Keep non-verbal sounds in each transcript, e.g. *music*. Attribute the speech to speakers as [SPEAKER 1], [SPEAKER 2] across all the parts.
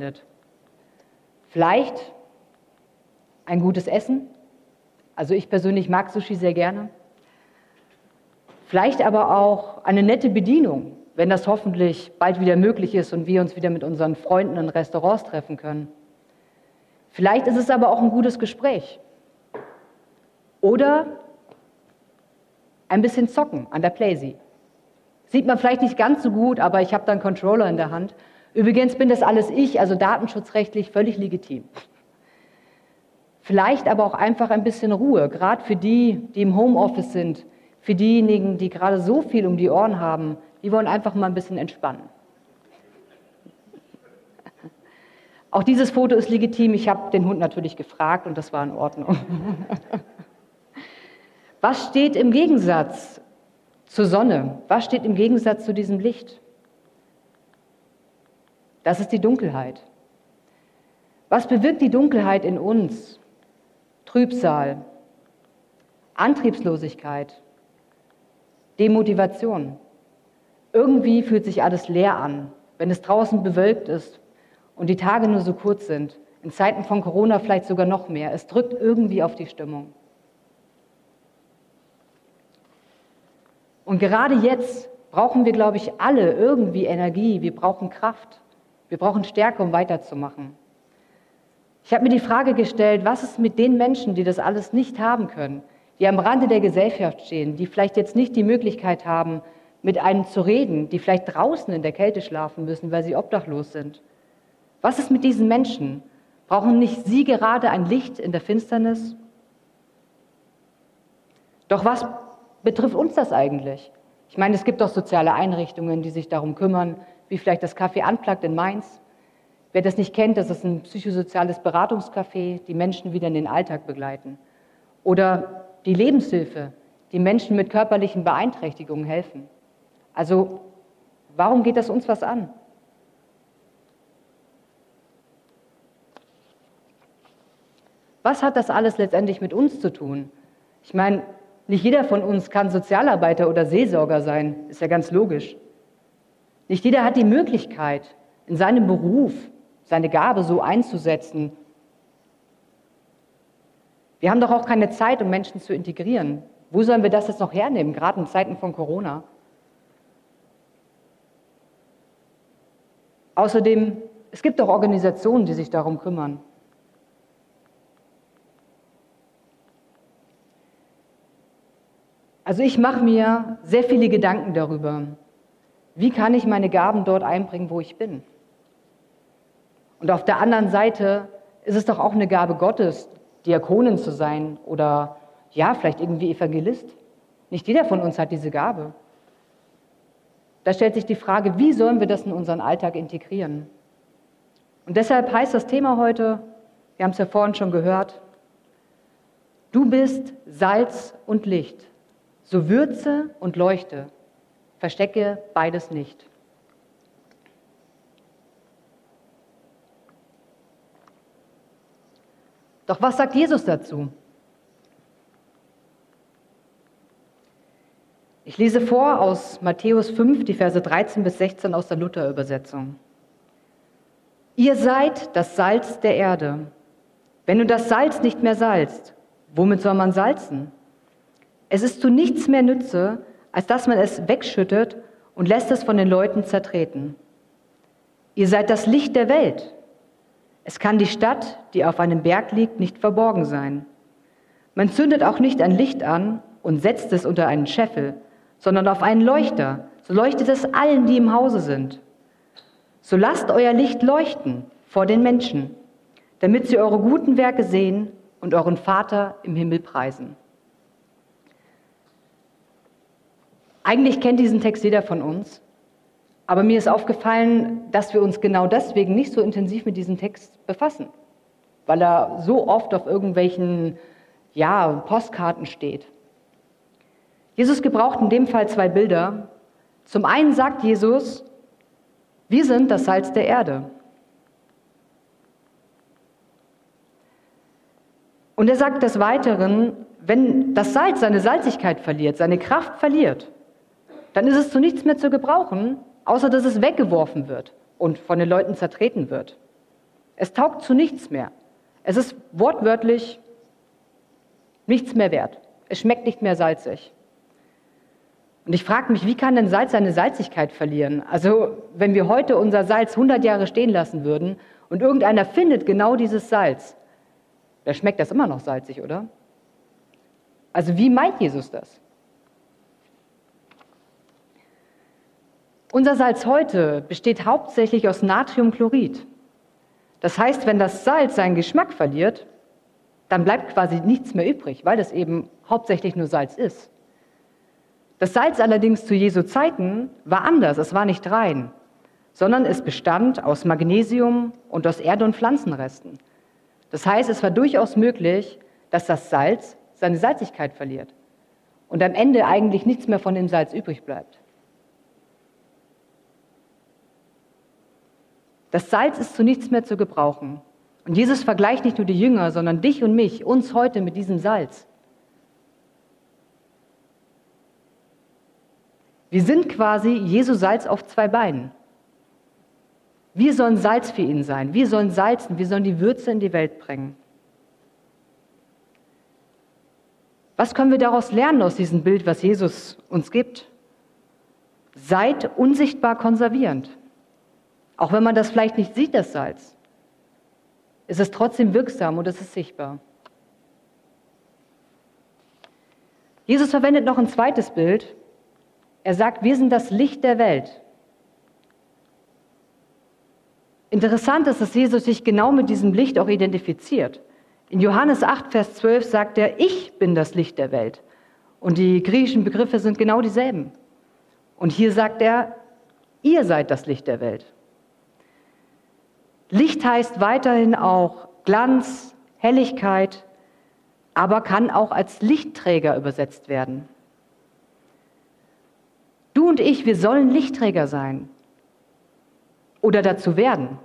[SPEAKER 1] stattfindet. Vielleicht ein gutes Essen. Also ich persönlich mag Sushi sehr gerne. Vielleicht aber auch eine nette Bedienung, wenn das hoffentlich bald wieder möglich ist und wir uns wieder mit unseren Freunden in Restaurants treffen können. Vielleicht ist es aber auch ein gutes Gespräch. Oder ein bisschen zocken an der Playsee. Sieht man vielleicht nicht ganz so gut, aber ich habe da einen Controller in der Hand. Übrigens bin das alles ich, also datenschutzrechtlich völlig legitim. Vielleicht aber auch einfach ein bisschen Ruhe, gerade für die, die im Homeoffice sind, für diejenigen, die gerade so viel um die Ohren haben, die wollen einfach mal ein bisschen entspannen. Auch dieses Foto ist legitim. Ich habe den Hund natürlich gefragt und das war in Ordnung. Was steht im Gegensatz zur Sonne? Was steht im Gegensatz zu diesem Licht? Das ist die Dunkelheit. Was bewirkt die Dunkelheit in uns? Trübsal, Antriebslosigkeit, Demotivation. Irgendwie fühlt sich alles leer an, wenn es draußen bewölkt ist und die Tage nur so kurz sind. In Zeiten von Corona vielleicht sogar noch mehr. Es drückt irgendwie auf die Stimmung. Und gerade jetzt brauchen wir, glaube ich, alle irgendwie Energie. Wir brauchen Kraft. Wir brauchen Stärke, um weiterzumachen. Ich habe mir die Frage gestellt, was ist mit den Menschen, die das alles nicht haben können, die am Rande der Gesellschaft stehen, die vielleicht jetzt nicht die Möglichkeit haben, mit einem zu reden, die vielleicht draußen in der Kälte schlafen müssen, weil sie obdachlos sind. Was ist mit diesen Menschen? Brauchen nicht sie gerade ein Licht in der Finsternis? Doch was betrifft uns das eigentlich? Ich meine, es gibt doch soziale Einrichtungen, die sich darum kümmern, wie vielleicht das Café Unplugged in Mainz. Wer das nicht kennt, das ist ein psychosoziales Beratungscafé, die Menschen wieder in den Alltag begleiten. Oder die Lebenshilfe, die Menschen mit körperlichen Beeinträchtigungen helfen. Also warum geht das uns was an? Was hat das alles letztendlich mit uns zu tun? Ich meine, nicht jeder von uns kann Sozialarbeiter oder Seelsorger sein, ist ja ganz logisch. Nicht jeder hat die Möglichkeit, in seinem Beruf seine Gabe so einzusetzen. Wir haben doch auch keine Zeit, um Menschen zu integrieren. Wo sollen wir das jetzt noch hernehmen, gerade in Zeiten von Corona? Außerdem, es gibt doch Organisationen, die sich darum kümmern. Also ich mache mir sehr viele Gedanken darüber, wie kann ich meine Gaben dort einbringen, wo ich bin. Und auf der anderen Seite ist es doch auch eine Gabe Gottes, Diakonin zu sein oder ja, vielleicht irgendwie Evangelist. Nicht jeder von uns hat diese Gabe. Da stellt sich die Frage, wie sollen wir das in unseren Alltag integrieren? Und deshalb heißt das Thema heute, wir haben es ja vorhin schon gehört, du bist Salz und Licht. So würze und leuchte, verstecke beides nicht. Doch was sagt Jesus dazu? Ich lese vor aus Matthäus 5, die Verse 13 bis 16 aus der Luther-Übersetzung. Ihr seid das Salz der Erde. Wenn du das Salz nicht mehr salzt, womit soll man salzen? Es ist zu nichts mehr Nütze, als dass man es wegschüttet und lässt es von den Leuten zertreten. Ihr seid das Licht der Welt. Es kann die Stadt, die auf einem Berg liegt, nicht verborgen sein. Man zündet auch nicht ein Licht an und setzt es unter einen Scheffel, sondern auf einen Leuchter, so leuchtet es allen, die im Hause sind. So lasst euer Licht leuchten vor den Menschen, damit sie eure guten Werke sehen und euren Vater im Himmel preisen. Eigentlich kennt diesen Text jeder von uns, aber mir ist aufgefallen, dass wir uns genau deswegen nicht so intensiv mit diesem Text befassen, weil er so oft auf irgendwelchen ja, Postkarten steht. Jesus gebraucht in dem Fall zwei Bilder. Zum einen sagt Jesus, wir sind das Salz der Erde. Und er sagt des Weiteren, wenn das Salz seine Salzigkeit verliert, seine Kraft verliert, dann ist es zu nichts mehr zu gebrauchen, außer dass es weggeworfen wird und von den Leuten zertreten wird. Es taugt zu nichts mehr. Es ist wortwörtlich nichts mehr wert. Es schmeckt nicht mehr salzig. Und ich frage mich, wie kann denn Salz seine Salzigkeit verlieren? Also wenn wir heute unser Salz 100 Jahre stehen lassen würden und irgendeiner findet genau dieses Salz, da schmeckt das immer noch salzig, oder? Also wie meint Jesus das? Unser Salz heute besteht hauptsächlich aus Natriumchlorid. Das heißt, wenn das Salz seinen Geschmack verliert, dann bleibt quasi nichts mehr übrig, weil es eben hauptsächlich nur Salz ist. Das Salz allerdings zu Jesu Zeiten war anders, es war nicht rein, sondern es bestand aus Magnesium und aus Erde- und Pflanzenresten. Das heißt, es war durchaus möglich, dass das Salz seine Salzigkeit verliert und am Ende eigentlich nichts mehr von dem Salz übrig bleibt. Das Salz ist zu nichts mehr zu gebrauchen. Und Jesus vergleicht nicht nur die Jünger, sondern dich und mich, uns heute mit diesem Salz. Wir sind quasi Jesu Salz auf zwei Beinen. Wir sollen Salz für ihn sein. Wir sollen salzen. Wir sollen die Würze in die Welt bringen. Was können wir daraus lernen aus diesem Bild, was Jesus uns gibt? Seid unsichtbar konservierend. Auch wenn man das vielleicht nicht sieht, das Salz, ist es trotzdem wirksam und es ist sichtbar. Jesus verwendet noch ein zweites Bild, er sagt, wir sind das Licht der Welt. Interessant ist, dass Jesus sich genau mit diesem Licht auch identifiziert. In Johannes 8, Vers 12 sagt er, ich bin das Licht der Welt. Und die griechischen Begriffe sind genau dieselben. Und hier sagt er, ihr seid das Licht der Welt. Licht heißt weiterhin auch Glanz, Helligkeit, aber kann auch als Lichtträger übersetzt werden. Du und ich, wir sollen Lichtträger sein oder dazu werden.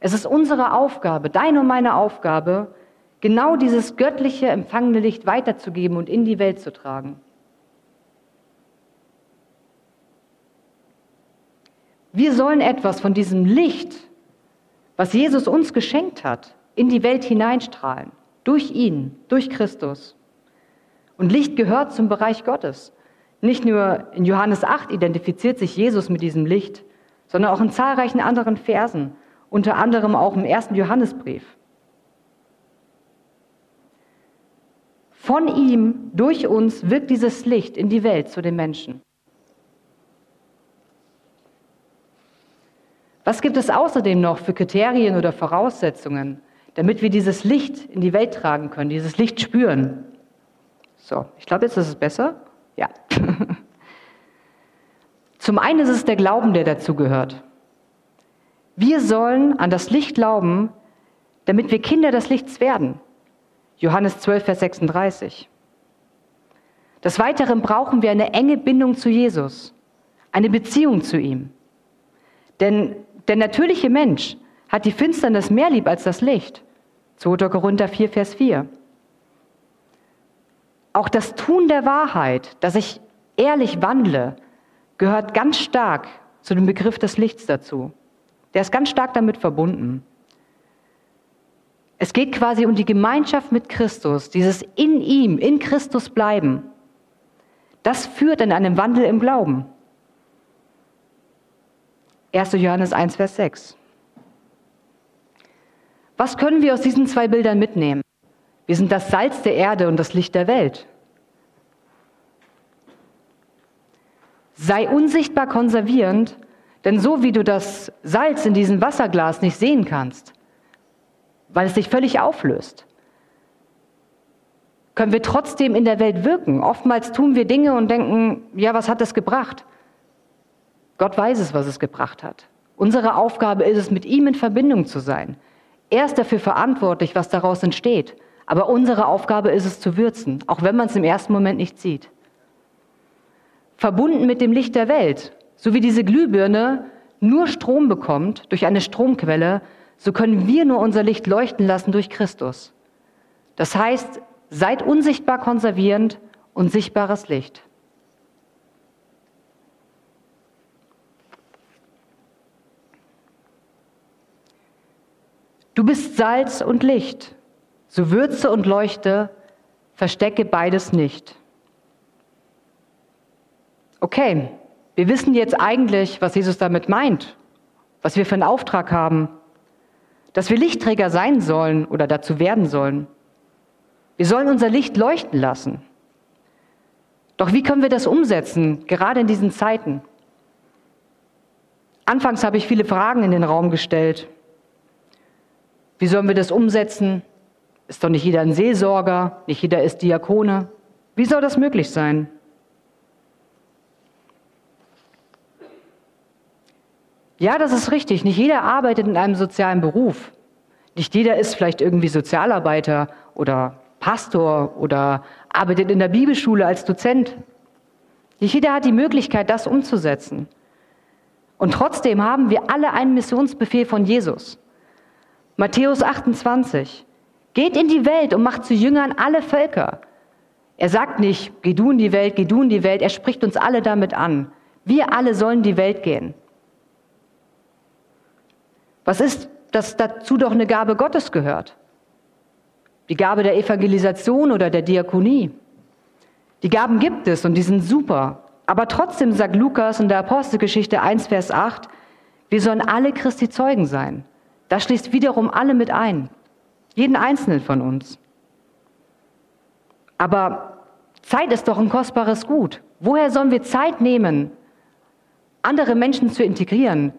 [SPEAKER 1] Es ist unsere Aufgabe, deine und meine Aufgabe, genau dieses göttliche empfangene Licht weiterzugeben und in die Welt zu tragen. Wir sollen etwas von diesem Licht, was Jesus uns geschenkt hat, in die Welt hineinstrahlen. Durch ihn, durch Christus. Und Licht gehört zum Bereich Gottes. Nicht nur in Johannes 8 identifiziert sich Jesus mit diesem Licht, sondern auch in zahlreichen anderen Versen, unter anderem auch im ersten Johannesbrief. Von ihm, durch uns, wirkt dieses Licht in die Welt zu den Menschen. Was gibt es außerdem noch für Kriterien oder Voraussetzungen, damit wir dieses Licht in die Welt tragen können, dieses Licht spüren? So, ich glaube, jetzt ist es besser. Ja. *laughs* Zum einen ist es der Glauben, der dazu gehört. Wir sollen an das Licht glauben, damit wir Kinder des Lichts werden. Johannes 12, Vers 36. Des Weiteren brauchen wir eine enge Bindung zu Jesus, eine Beziehung zu ihm. Denn der natürliche Mensch hat die Finsternis mehr lieb als das Licht. 2. Korinther 4, Vers 4. Auch das Tun der Wahrheit, dass ich ehrlich wandle, gehört ganz stark zu dem Begriff des Lichts dazu. Der ist ganz stark damit verbunden. Es geht quasi um die Gemeinschaft mit Christus, dieses in ihm, in Christus bleiben. Das führt in einem Wandel im Glauben. 1. Johannes 1, Vers 6. Was können wir aus diesen zwei Bildern mitnehmen? Wir sind das Salz der Erde und das Licht der Welt. Sei unsichtbar konservierend, denn so wie du das Salz in diesem Wasserglas nicht sehen kannst, weil es sich völlig auflöst, können wir trotzdem in der Welt wirken. Oftmals tun wir Dinge und denken, ja, was hat das gebracht? Gott weiß es, was es gebracht hat. Unsere Aufgabe ist es, mit ihm in Verbindung zu sein. Er ist dafür verantwortlich, was daraus entsteht. Aber unsere Aufgabe ist es zu würzen, auch wenn man es im ersten Moment nicht sieht. Verbunden mit dem Licht der Welt, so wie diese Glühbirne nur Strom bekommt durch eine Stromquelle, so können wir nur unser Licht leuchten lassen durch Christus. Das heißt, seid unsichtbar konservierend und sichtbares Licht. Du bist Salz und Licht. So würze und leuchte, verstecke beides nicht. Okay, wir wissen jetzt eigentlich, was Jesus damit meint, was wir für einen Auftrag haben, dass wir Lichtträger sein sollen oder dazu werden sollen. Wir sollen unser Licht leuchten lassen. Doch wie können wir das umsetzen, gerade in diesen Zeiten? Anfangs habe ich viele Fragen in den Raum gestellt. Wie sollen wir das umsetzen? Ist doch nicht jeder ein Seelsorger, nicht jeder ist Diakone. Wie soll das möglich sein? Ja, das ist richtig. Nicht jeder arbeitet in einem sozialen Beruf. Nicht jeder ist vielleicht irgendwie Sozialarbeiter oder Pastor oder arbeitet in der Bibelschule als Dozent. Nicht jeder hat die Möglichkeit, das umzusetzen. Und trotzdem haben wir alle einen Missionsbefehl von Jesus. Matthäus 28. Geht in die Welt und macht zu Jüngern alle Völker. Er sagt nicht, geh du in die Welt, geh du in die Welt. Er spricht uns alle damit an. Wir alle sollen die Welt gehen. Was ist, dass dazu doch eine Gabe Gottes gehört? Die Gabe der Evangelisation oder der Diakonie. Die Gaben gibt es und die sind super. Aber trotzdem sagt Lukas in der Apostelgeschichte 1, Vers 8, wir sollen alle Christi Zeugen sein. Das schließt wiederum alle mit ein. Jeden einzelnen von uns. Aber Zeit ist doch ein kostbares Gut. Woher sollen wir Zeit nehmen, andere Menschen zu integrieren?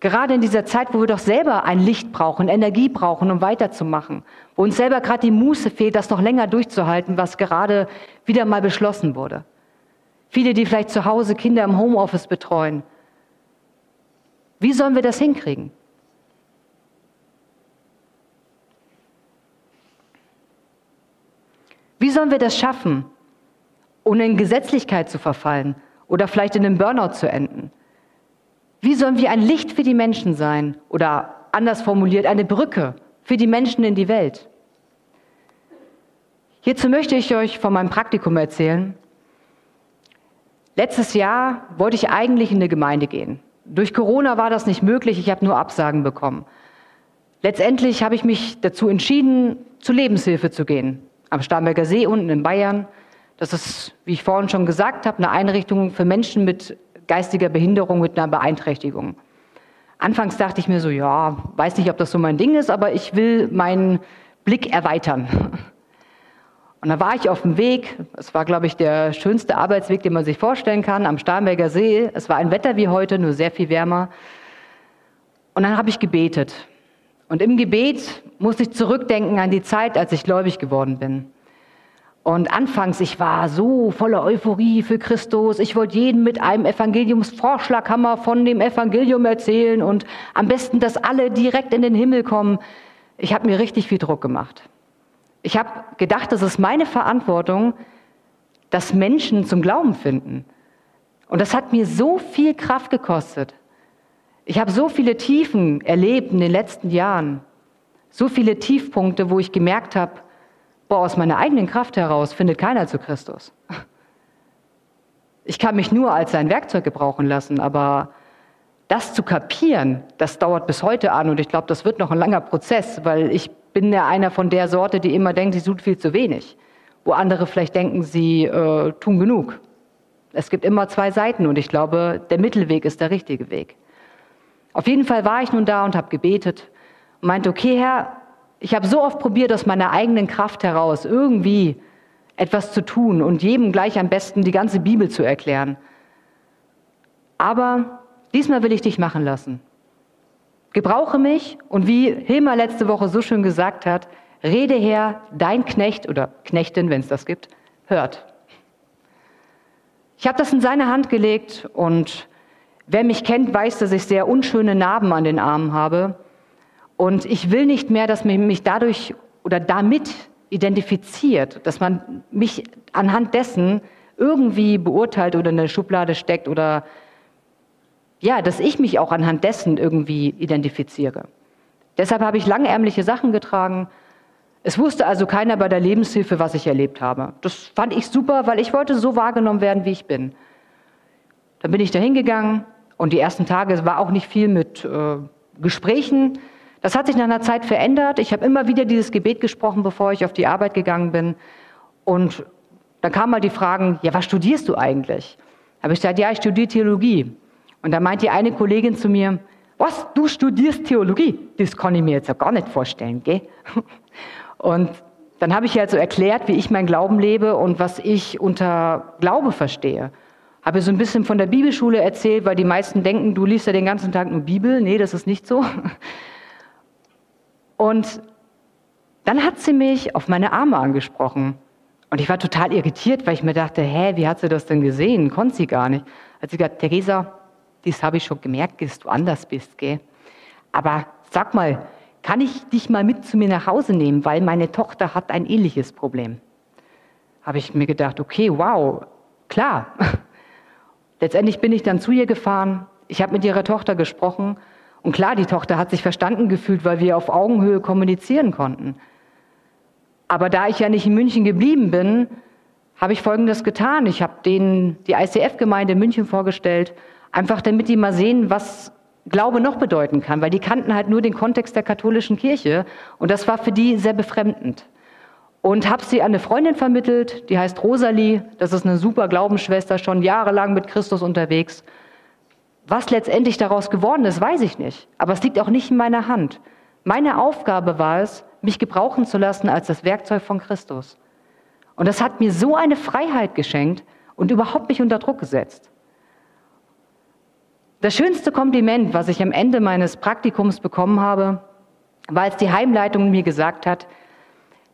[SPEAKER 1] Gerade in dieser Zeit, wo wir doch selber ein Licht brauchen, Energie brauchen, um weiterzumachen, wo uns selber gerade die Muße fehlt, das noch länger durchzuhalten, was gerade wieder mal beschlossen wurde. Viele, die vielleicht zu Hause Kinder im Homeoffice betreuen. Wie sollen wir das hinkriegen? Wie sollen wir das schaffen, ohne in Gesetzlichkeit zu verfallen oder vielleicht in einem Burnout zu enden? Wie sollen wir ein Licht für die Menschen sein oder anders formuliert eine Brücke für die Menschen in die Welt? Hierzu möchte ich euch von meinem Praktikum erzählen. Letztes Jahr wollte ich eigentlich in eine Gemeinde gehen. Durch Corona war das nicht möglich, ich habe nur Absagen bekommen. Letztendlich habe ich mich dazu entschieden, zur Lebenshilfe zu gehen, am Starnberger See unten in Bayern. Das ist, wie ich vorhin schon gesagt habe, eine Einrichtung für Menschen mit geistiger Behinderung, mit einer Beeinträchtigung. Anfangs dachte ich mir so, ja, weiß nicht, ob das so mein Ding ist, aber ich will meinen Blick erweitern. Und da war ich auf dem Weg, es war, glaube ich, der schönste Arbeitsweg, den man sich vorstellen kann, am Starnberger See. Es war ein Wetter wie heute, nur sehr viel wärmer. Und dann habe ich gebetet. Und im Gebet musste ich zurückdenken an die Zeit, als ich gläubig geworden bin. Und anfangs, ich war so voller Euphorie für Christus. Ich wollte jeden mit einem Evangeliumsvorschlaghammer von dem Evangelium erzählen und am besten, dass alle direkt in den Himmel kommen. Ich habe mir richtig viel Druck gemacht. Ich habe gedacht, das ist meine Verantwortung, dass Menschen zum Glauben finden. Und das hat mir so viel Kraft gekostet. Ich habe so viele Tiefen erlebt in den letzten Jahren. So viele Tiefpunkte, wo ich gemerkt habe, boah, aus meiner eigenen Kraft heraus findet keiner zu Christus. Ich kann mich nur als sein Werkzeug gebrauchen lassen, aber das zu kapieren, das dauert bis heute an und ich glaube, das wird noch ein langer Prozess, weil ich bin ja einer von der Sorte, die immer denkt, sie tut viel zu wenig, wo andere vielleicht denken, sie äh, tun genug. Es gibt immer zwei Seiten und ich glaube, der Mittelweg ist der richtige Weg. Auf jeden Fall war ich nun da und habe gebetet und meinte, okay, Herr, ich habe so oft probiert, aus meiner eigenen Kraft heraus irgendwie etwas zu tun und jedem gleich am besten die ganze Bibel zu erklären. Aber diesmal will ich dich machen lassen. Gebrauche mich und wie Hilmar letzte Woche so schön gesagt hat, rede her, dein Knecht oder Knechtin, wenn es das gibt, hört. Ich habe das in seine Hand gelegt und wer mich kennt, weiß, dass ich sehr unschöne Narben an den Armen habe. Und ich will nicht mehr, dass man mich dadurch oder damit identifiziert, dass man mich anhand dessen irgendwie beurteilt oder in eine Schublade steckt oder ja, dass ich mich auch anhand dessen irgendwie identifiziere. Deshalb habe ich langärmliche Sachen getragen. Es wusste also keiner bei der Lebenshilfe, was ich erlebt habe. Das fand ich super, weil ich wollte so wahrgenommen werden, wie ich bin. Dann bin ich da hingegangen und die ersten Tage war auch nicht viel mit äh, Gesprächen. Das hat sich nach einer Zeit verändert. Ich habe immer wieder dieses Gebet gesprochen, bevor ich auf die Arbeit gegangen bin. Und dann kamen mal die Fragen, ja, was studierst du eigentlich? Habe ich gesagt, ja, ich studiere Theologie. Und da meint die eine Kollegin zu mir, was, du studierst Theologie? Das kann ich mir jetzt ja gar nicht vorstellen, gell? *laughs* Und dann habe ich ihr halt so erklärt, wie ich mein Glauben lebe und was ich unter Glaube verstehe. Habe so ein bisschen von der Bibelschule erzählt, weil die meisten denken, du liest ja den ganzen Tag nur Bibel. Nee, das ist nicht so. *laughs* Und dann hat sie mich auf meine Arme angesprochen. Und ich war total irritiert, weil ich mir dachte, hä, wie hat sie das denn gesehen? Konnte sie gar nicht. Hat sie gesagt, Theresa, das habe ich schon gemerkt, dass du anders bist, gell? Aber sag mal, kann ich dich mal mit zu mir nach Hause nehmen, weil meine Tochter hat ein ähnliches Problem. Habe ich mir gedacht, okay, wow, klar. *laughs* Letztendlich bin ich dann zu ihr gefahren. Ich habe mit ihrer Tochter gesprochen. Und klar, die Tochter hat sich verstanden gefühlt, weil wir auf Augenhöhe kommunizieren konnten. Aber da ich ja nicht in München geblieben bin, habe ich Folgendes getan. Ich habe denen die ICF-Gemeinde in München vorgestellt, einfach damit die mal sehen, was Glaube noch bedeuten kann, weil die kannten halt nur den Kontext der katholischen Kirche und das war für die sehr befremdend. Und habe sie an eine Freundin vermittelt, die heißt Rosalie, das ist eine super Glaubensschwester, schon jahrelang mit Christus unterwegs. Was letztendlich daraus geworden ist, weiß ich nicht, aber es liegt auch nicht in meiner Hand. Meine Aufgabe war es, mich gebrauchen zu lassen als das Werkzeug von Christus. Und das hat mir so eine Freiheit geschenkt und überhaupt nicht unter Druck gesetzt. Das schönste Kompliment, was ich am Ende meines Praktikums bekommen habe, war, als die Heimleitung mir gesagt hat,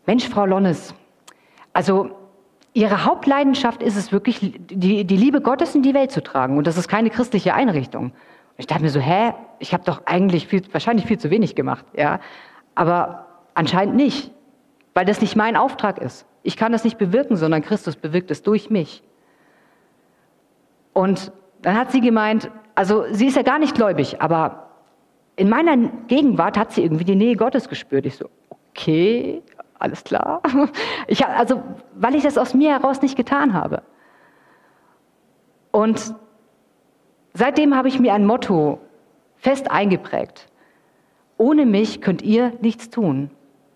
[SPEAKER 1] Mensch, Frau Lonnes, also Ihre Hauptleidenschaft ist es wirklich, die, die Liebe Gottes in die Welt zu tragen. Und das ist keine christliche Einrichtung. Ich dachte mir so, hä, ich habe doch eigentlich viel, wahrscheinlich viel zu wenig gemacht. Ja? Aber anscheinend nicht, weil das nicht mein Auftrag ist. Ich kann das nicht bewirken, sondern Christus bewirkt es durch mich. Und dann hat sie gemeint, also sie ist ja gar nicht gläubig, aber in meiner Gegenwart hat sie irgendwie die Nähe Gottes gespürt. Ich so, okay, alles klar. *laughs* Ich, also, weil ich das aus mir heraus nicht getan habe. Und seitdem habe ich mir ein Motto fest eingeprägt. Ohne mich könnt ihr nichts tun.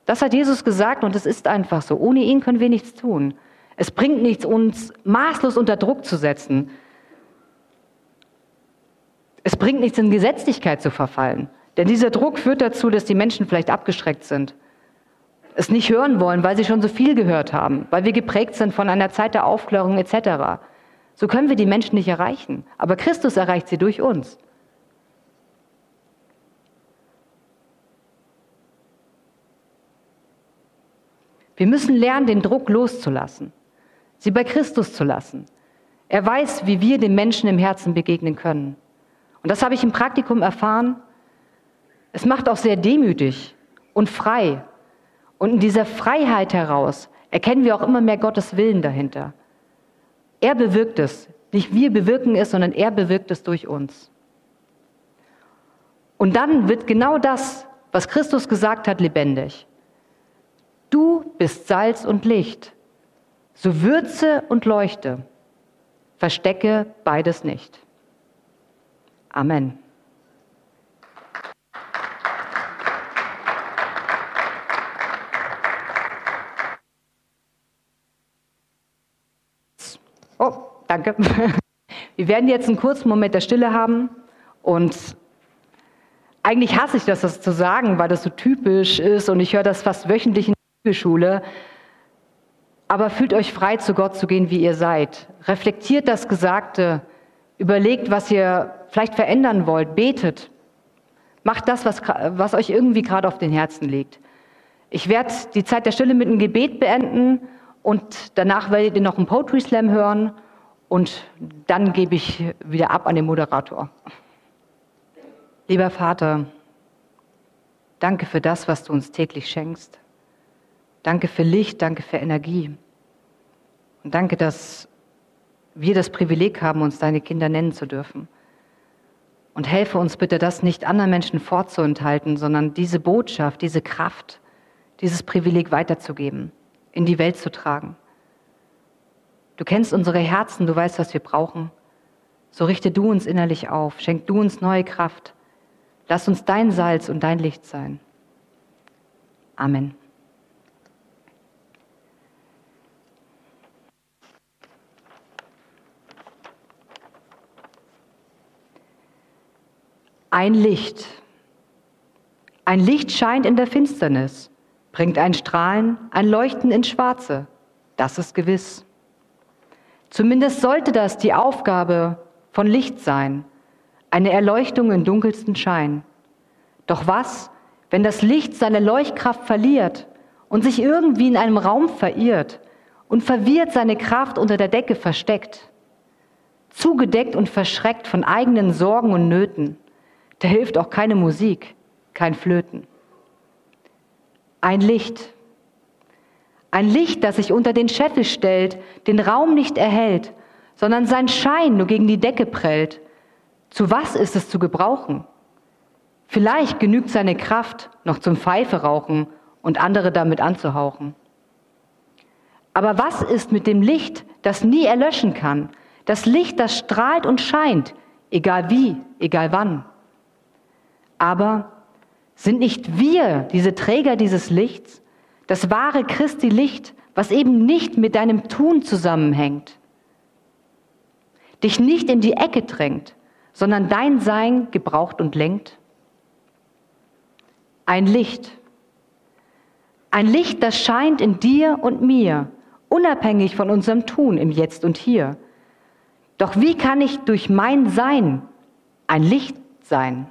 [SPEAKER 1] Das hat Jesus gesagt und es ist einfach so. Ohne ihn können wir nichts tun. Es bringt nichts, uns maßlos unter Druck zu setzen. Es bringt nichts, in Gesetzlichkeit zu verfallen. Denn dieser Druck führt dazu, dass die Menschen vielleicht abgeschreckt sind, es nicht hören wollen, weil sie schon so viel gehört haben, weil wir geprägt sind von einer Zeit der Aufklärung etc. So können wir die Menschen nicht erreichen. Aber Christus erreicht sie durch uns. Wir müssen lernen, den Druck loszulassen, sie bei Christus zu lassen. Er weiß, wie wir den Menschen im Herzen begegnen können. Und das habe ich im Praktikum erfahren. Es macht auch sehr demütig und frei. Und in dieser Freiheit heraus erkennen wir auch immer mehr Gottes Willen dahinter. Er bewirkt es. Nicht wir bewirken es, sondern er bewirkt es durch uns. Und dann wird genau das, was Christus gesagt hat, lebendig. Du bist Salz und Licht. So würze und leuchte. Verstecke beides nicht. Amen. Danke. Wir werden jetzt einen kurzen Moment der Stille haben und eigentlich hasse ich das, das zu sagen, weil das so typisch ist und ich höre das fast wöchentlich in der Bibelschule. Aber fühlt euch frei, zu Gott zu gehen, wie ihr seid. Reflektiert das Gesagte. Überlegt, was ihr vielleicht verändern wollt, betet. Macht das, was, was euch irgendwie gerade auf den Herzen liegt. Ich werde die Zeit der Stille mit einem Gebet beenden und danach werdet ihr noch einen Poetry Slam hören und dann gebe ich wieder ab an den Moderator. Lieber Vater, danke für das, was du uns täglich schenkst. Danke für Licht, danke für Energie. Und danke, dass wir das Privileg haben, uns deine Kinder nennen zu dürfen. Und helfe uns bitte, das nicht anderen Menschen vorzuenthalten, sondern diese Botschaft, diese Kraft, dieses Privileg weiterzugeben, in die Welt zu tragen. Du kennst unsere Herzen, du weißt, was wir brauchen. So richte du uns innerlich auf, schenk du uns neue Kraft. Lass uns dein Salz und dein Licht sein. Amen. Ein Licht. Ein Licht scheint in der Finsternis, bringt ein Strahlen, ein Leuchten ins Schwarze. Das ist gewiss. Zumindest sollte das die Aufgabe von Licht sein, eine Erleuchtung im dunkelsten Schein. Doch was, wenn das Licht seine Leuchtkraft verliert und sich irgendwie in einem Raum verirrt und verwirrt seine Kraft unter der Decke versteckt? Zugedeckt und verschreckt von eigenen Sorgen und Nöten. Da hilft auch keine Musik, kein Flöten. Ein Licht. Ein Licht, das sich unter den Scheffel stellt, den Raum nicht erhält, sondern sein Schein nur gegen die Decke prellt. Zu was ist es zu gebrauchen? Vielleicht genügt seine Kraft noch zum Pfeife rauchen und andere damit anzuhauchen. Aber was ist mit dem Licht, das nie erlöschen kann? Das Licht, das strahlt und scheint, egal wie, egal wann. Aber sind nicht wir diese Träger dieses Lichts, das wahre Christi Licht, was eben nicht mit deinem Tun zusammenhängt, dich nicht in die Ecke drängt, sondern dein Sein gebraucht und lenkt? Ein Licht. Ein Licht, das scheint in dir und mir, unabhängig von unserem Tun im Jetzt und Hier. Doch wie kann ich durch mein Sein ein Licht sein?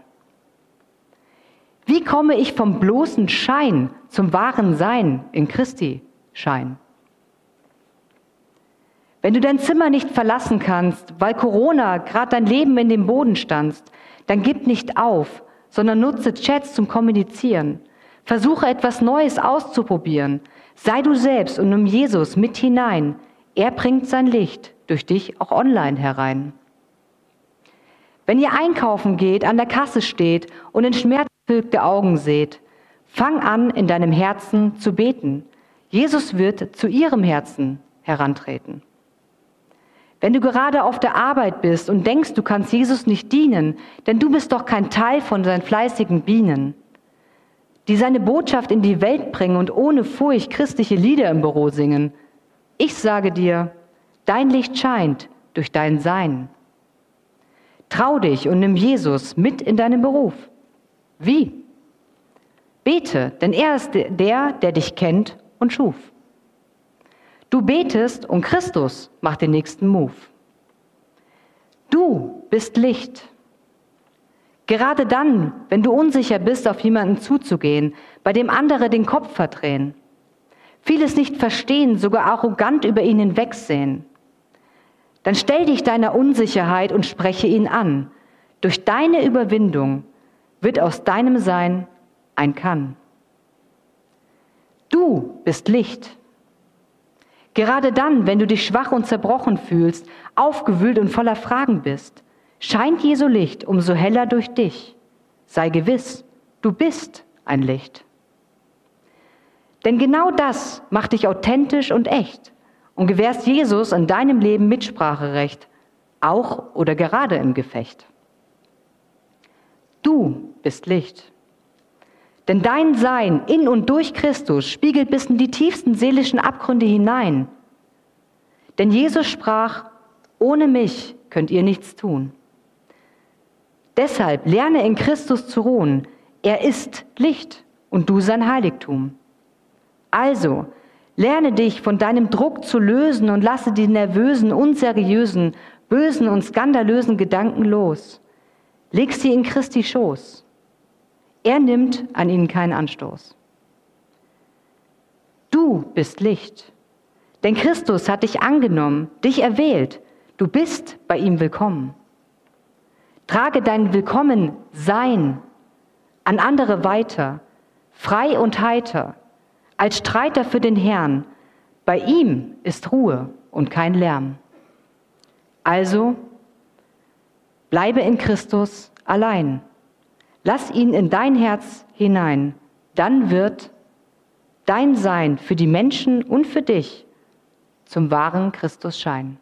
[SPEAKER 1] Wie komme ich vom bloßen Schein zum wahren Sein in Christi Schein? Wenn du dein Zimmer nicht verlassen kannst, weil Corona gerade dein Leben in den Boden standst, dann gib nicht auf, sondern nutze Chats zum Kommunizieren. Versuche etwas Neues auszuprobieren. Sei du selbst und nimm Jesus mit hinein. Er bringt sein Licht durch dich auch online herein. Wenn ihr einkaufen geht, an der Kasse steht und in Schmerz vertilgte Augen seht. Fang an, in deinem Herzen zu beten. Jesus wird zu ihrem Herzen herantreten. Wenn du gerade auf der Arbeit bist und denkst, du kannst Jesus nicht dienen, denn du bist doch kein Teil von seinen fleißigen Bienen, die seine Botschaft in die Welt bringen und ohne Furcht christliche Lieder im Büro singen. Ich sage dir, dein Licht scheint durch dein Sein. Trau dich und nimm Jesus mit in deinen Beruf. Wie? Bete, denn er ist der, der dich kennt und schuf. Du betest und Christus macht den nächsten Move. Du bist Licht. Gerade dann, wenn du unsicher bist, auf jemanden zuzugehen, bei dem andere den Kopf verdrehen, vieles nicht verstehen, sogar arrogant über ihn hinwegsehen, dann stell dich deiner Unsicherheit und spreche ihn an. Durch deine Überwindung wird aus deinem Sein ein Kann. Du bist Licht. Gerade dann, wenn du dich schwach und zerbrochen fühlst, aufgewühlt und voller Fragen bist, scheint Jesu Licht umso heller durch dich. Sei gewiss, du bist ein Licht. Denn genau das macht dich authentisch und echt und gewährst Jesus in deinem Leben Mitspracherecht, auch oder gerade im Gefecht. Du bist Licht. Denn dein Sein in und durch Christus spiegelt bis in die tiefsten seelischen Abgründe hinein. Denn Jesus sprach, ohne mich könnt ihr nichts tun. Deshalb lerne in Christus zu ruhen. Er ist Licht und du sein Heiligtum. Also, lerne dich von deinem Druck zu lösen und lasse die nervösen, unseriösen, bösen und skandalösen Gedanken los. Leg sie in Christi Schoß. Er nimmt an ihnen keinen Anstoß. Du bist Licht, denn Christus hat dich angenommen, dich erwählt. Du bist bei ihm willkommen. Trage dein Willkommen Sein an andere weiter, frei und heiter, als Streiter für den Herrn. Bei ihm ist Ruhe und kein Lärm. Also Bleibe in Christus allein. Lass ihn in dein Herz hinein. Dann wird dein Sein für die Menschen und für dich zum wahren Christus scheinen.